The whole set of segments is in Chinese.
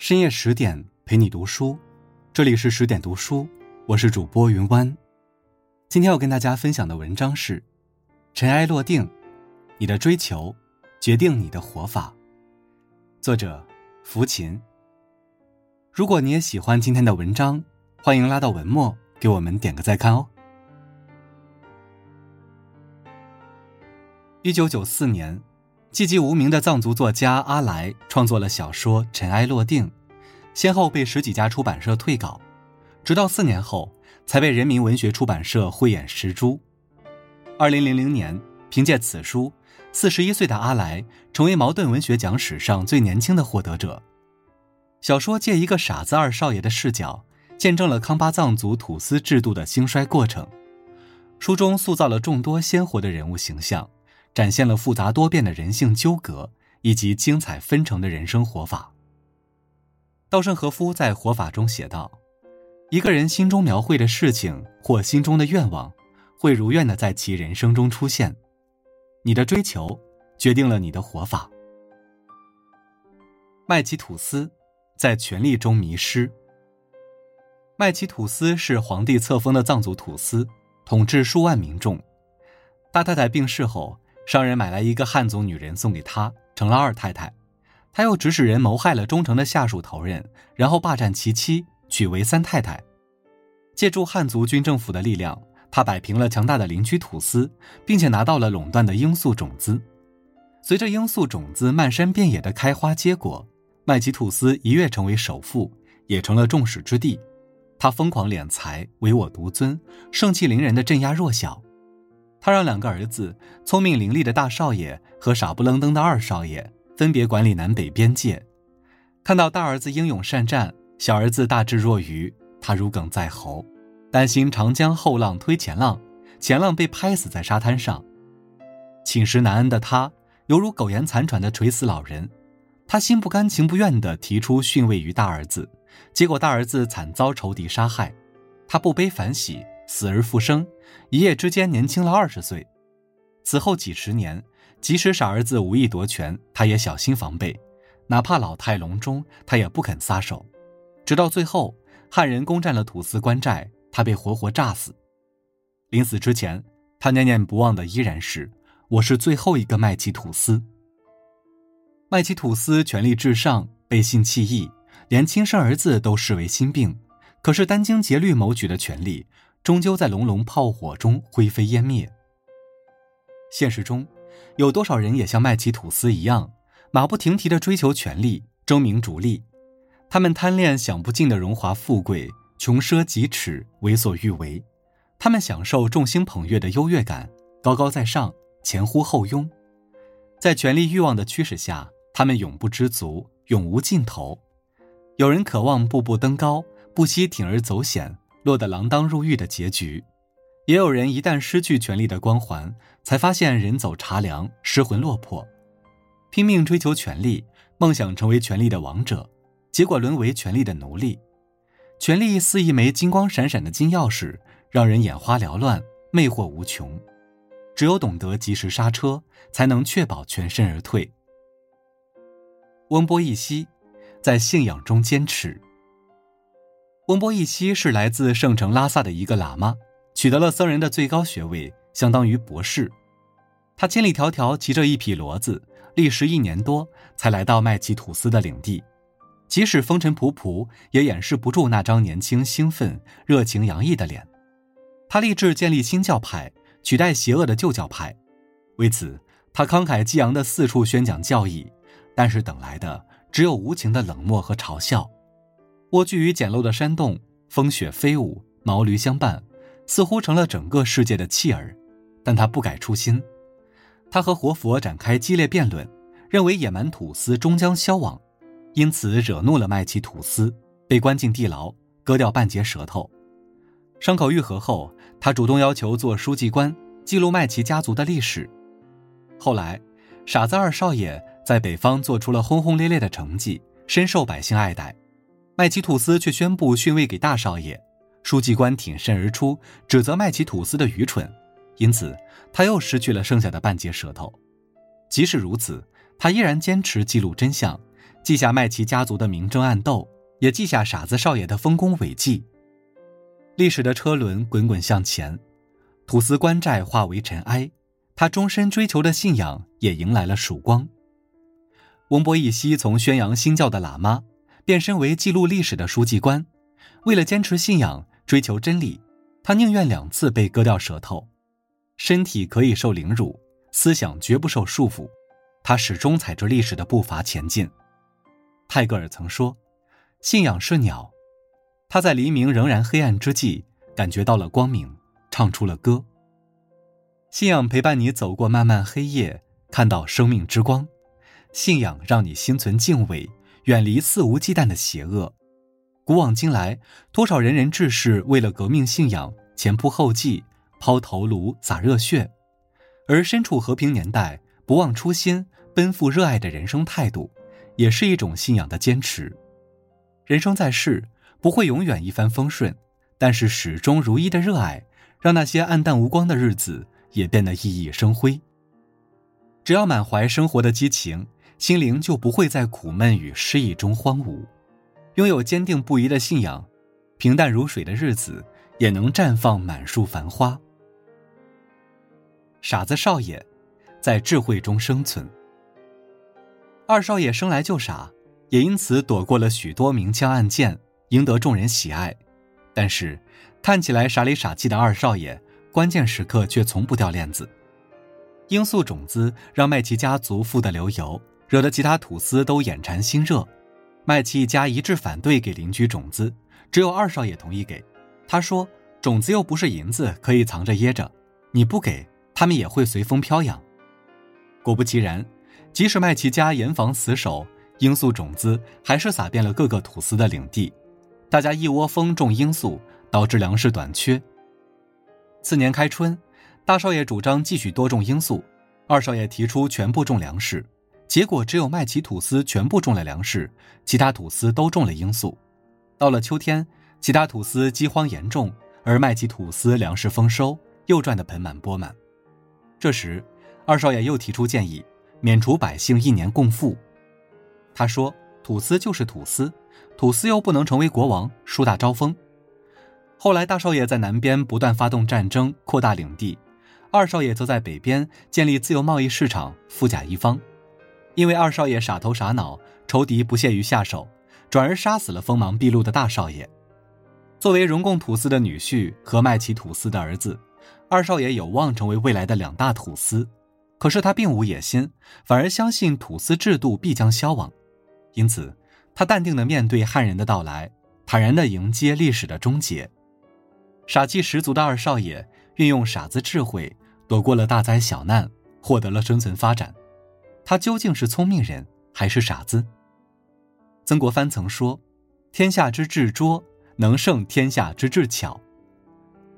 深夜十点陪你读书，这里是十点读书，我是主播云湾。今天要跟大家分享的文章是《尘埃落定》，你的追求决定你的活法。作者：福琴。如果你也喜欢今天的文章，欢迎拉到文末给我们点个再看哦。一九九四年。寂寂无名的藏族作家阿来创作了小说《尘埃落定》，先后被十几家出版社退稿，直到四年后才被人民文学出版社慧眼识珠。二零零零年，凭借此书，四十一岁的阿来成为茅盾文学奖史上最年轻的获得者。小说借一个傻子二少爷的视角，见证了康巴藏族土司制度的兴衰过程。书中塑造了众多鲜活的人物形象。展现了复杂多变的人性纠葛以及精彩纷呈的人生活法。稻盛和夫在《活法》中写道：“一个人心中描绘的事情或心中的愿望，会如愿的在其人生中出现。你的追求，决定了你的活法。”麦琪吐司在权力中迷失。麦琪吐司是皇帝册封的藏族土司，统治数万民众。大太太病逝后。商人买来一个汉族女人送给他，成了二太太。他又指使人谋害了忠诚的下属头人，然后霸占其妻，娶为三太太。借助汉族军政府的力量，他摆平了强大的邻居土司，并且拿到了垄断的罂粟种子。随着罂粟种子漫山遍野的开花结果，麦吉土司一跃成为首富，也成了众矢之的。他疯狂敛财，唯我独尊，盛气凌人的镇压弱小。他让两个儿子，聪明伶俐的大少爷和傻不愣登的二少爷分别管理南北边界。看到大儿子英勇善战，小儿子大智若愚，他如鲠在喉，担心长江后浪推前浪，前浪被拍死在沙滩上。寝食难安的他，犹如苟延残喘的垂死老人。他心不甘情不愿地提出逊位于大儿子，结果大儿子惨遭仇敌杀害，他不悲反喜。死而复生，一夜之间年轻了二十岁。此后几十年，即使傻儿子无意夺权，他也小心防备，哪怕老态龙钟，他也不肯撒手。直到最后，汉人攻占了土司关寨，他被活活炸死。临死之前，他念念不忘的依然是：“我是最后一个麦其土司。”麦其土司权力至上，背信弃义，连亲生儿子都视为心病。可是殚精竭虑谋取的权力。终究在隆隆炮火中灰飞烟灭。现实中，有多少人也像麦奇吐司一样，马不停蹄地追求权力、争名逐利？他们贪恋享不尽的荣华富贵，穷奢极侈，为所欲为；他们享受众星捧月的优越感，高高在上，前呼后拥。在权力欲望的驱使下，他们永不知足，永无尽头。有人渴望步步登高，不惜铤而走险。落得锒铛入狱的结局，也有人一旦失去权力的光环，才发现人走茶凉，失魂落魄，拼命追求权力，梦想成为权力的王者，结果沦为权力的奴隶。权力似一枚金光闪闪的金钥匙，让人眼花缭乱，魅惑无穷。只有懂得及时刹车，才能确保全身而退。温波一息，在信仰中坚持。翁波一西是来自圣城拉萨的一个喇嘛，取得了僧人的最高学位，相当于博士。他千里迢迢骑着一匹骡子，历时一年多才来到麦奇土司的领地。即使风尘仆仆，也掩饰不住那张年轻、兴奋、热情洋溢的脸。他立志建立新教派，取代邪恶的旧教派。为此，他慷慨激昂地四处宣讲教义，但是等来的只有无情的冷漠和嘲笑。蜗居于简陋的山洞，风雪飞舞，毛驴相伴，似乎成了整个世界的弃儿。但他不改初心，他和活佛展开激烈辩论，认为野蛮土司终将消亡，因此惹怒了麦奇土司，被关进地牢，割掉半截舌头。伤口愈合后，他主动要求做书记官，记录麦奇家族的历史。后来，傻子二少爷在北方做出了轰轰烈烈的成绩，深受百姓爱戴。麦奇吐司却宣布逊位给大少爷，书记官挺身而出，指责麦奇吐司的愚蠢，因此他又失去了剩下的半截舌头。即使如此，他依然坚持记录真相，记下麦琪家族的明争暗斗，也记下傻子少爷的丰功伟绩。历史的车轮滚滚向前，土司官寨化为尘埃，他终身追求的信仰也迎来了曙光。翁博一西从宣扬新教的喇嘛，变身为记录历史的书记官，为了坚持信仰、追求真理，他宁愿两次被割掉舌头。身体可以受凌辱，思想绝不受束缚。他始终踩着历史的步伐前进。泰戈尔曾说：“信仰是鸟。”他在黎明仍然黑暗之际，感觉到了光明，唱出了歌。信仰陪伴你走过漫漫黑夜，看到生命之光。信仰让你心存敬畏，远离肆无忌惮的邪恶。古往今来，多少仁人志士为了革命信仰前仆后继，抛头颅洒热血，而身处和平年代，不忘初心，奔赴热爱的人生态度，也是一种信仰的坚持。人生在世。不会永远一帆风顺，但是始终如一的热爱，让那些暗淡无光的日子也变得熠熠生辉。只要满怀生活的激情，心灵就不会在苦闷与失意中荒芜。拥有坚定不移的信仰，平淡如水的日子也能绽放满树繁花。傻子少爷，在智慧中生存。二少爷生来就傻，也因此躲过了许多明枪暗箭。赢得众人喜爱，但是看起来傻里傻气的二少爷，关键时刻却从不掉链子。罂粟种子让麦琪家族富得流油，惹得其他土司都眼馋心热。麦琪一家一致反对给邻居种子，只有二少爷同意给。他说：“种子又不是银子，可以藏着掖着，你不给，他们也会随风飘扬。”果不其然，即使麦琪家严防死守，罂粟种子还是撒遍了各个土司的领地。大家一窝蜂种罂粟，导致粮食短缺。次年开春，大少爷主张继续多种罂粟，二少爷提出全部种粮食，结果只有麦琪土司全部种了粮食，其他土司都种了罂粟。到了秋天，其他土司饥荒严重，而麦琪土司粮食丰收，又赚得盆满钵满。这时，二少爷又提出建议，免除百姓一年贡赋。他说：“土司就是土司。”土司又不能成为国王，树大招风。后来，大少爷在南边不断发动战争，扩大领地；二少爷则在北边建立自由贸易市场，富甲一方。因为二少爷傻头傻脑，仇敌不屑于下手，转而杀死了锋芒毕露的大少爷。作为荣贡土司的女婿和麦琪土司的儿子，二少爷有望成为未来的两大土司。可是他并无野心，反而相信土司制度必将消亡，因此。他淡定地面对汉人的到来，坦然地迎接历史的终结。傻气十足的二少爷运用傻子智慧，躲过了大灾小难，获得了生存发展。他究竟是聪明人还是傻子？曾国藩曾说：“天下之智拙，能胜天下之智巧。”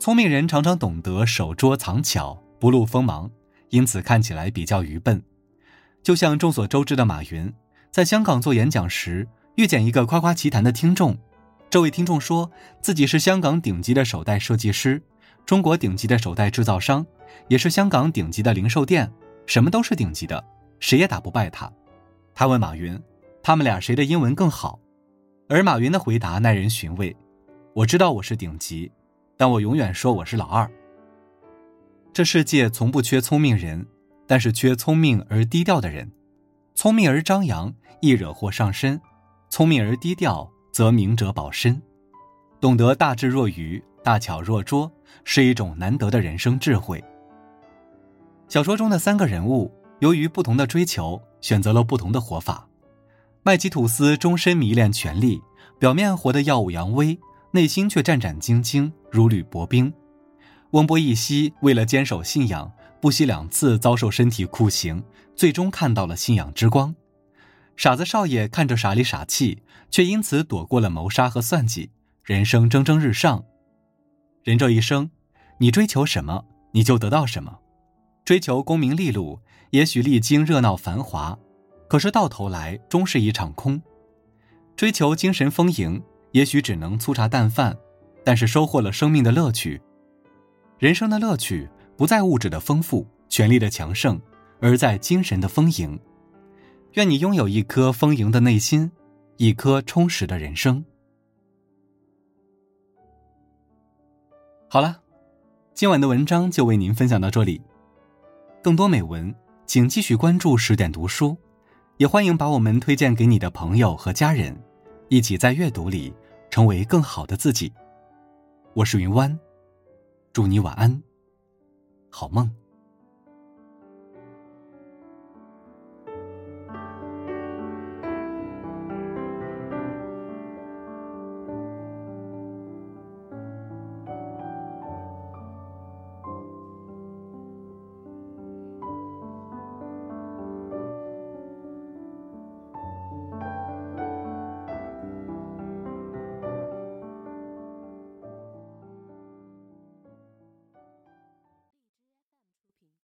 聪明人常常懂得守拙藏巧，不露锋芒，因此看起来比较愚笨。就像众所周知的马云，在香港做演讲时。遇见一个夸夸其谈的听众，这位听众说自己是香港顶级的手袋设计师，中国顶级的手袋制造商，也是香港顶级的零售店，什么都是顶级的，谁也打不败他。他问马云，他们俩谁的英文更好？而马云的回答耐人寻味：我知道我是顶级，但我永远说我是老二。这世界从不缺聪明人，但是缺聪明而低调的人。聪明而张扬，易惹祸上身。聪明而低调，则明哲保身；懂得大智若愚、大巧若拙，是一种难得的人生智慧。小说中的三个人物，由于不同的追求，选择了不同的活法。麦吉吐司终身迷恋权力，表面活得耀武扬威，内心却战战兢兢，如履薄冰。翁波一西为了坚守信仰，不惜两次遭受身体酷刑，最终看到了信仰之光。傻子少爷看着傻里傻气，却因此躲过了谋杀和算计，人生蒸蒸日上。人这一生，你追求什么，你就得到什么。追求功名利禄，也许历经热闹繁华，可是到头来终是一场空。追求精神丰盈，也许只能粗茶淡饭，但是收获了生命的乐趣。人生的乐趣不在物质的丰富、权力的强盛，而在精神的丰盈。愿你拥有一颗丰盈的内心，一颗充实的人生。好了，今晚的文章就为您分享到这里。更多美文，请继续关注十点读书，也欢迎把我们推荐给你的朋友和家人，一起在阅读里成为更好的自己。我是云湾，祝你晚安，好梦。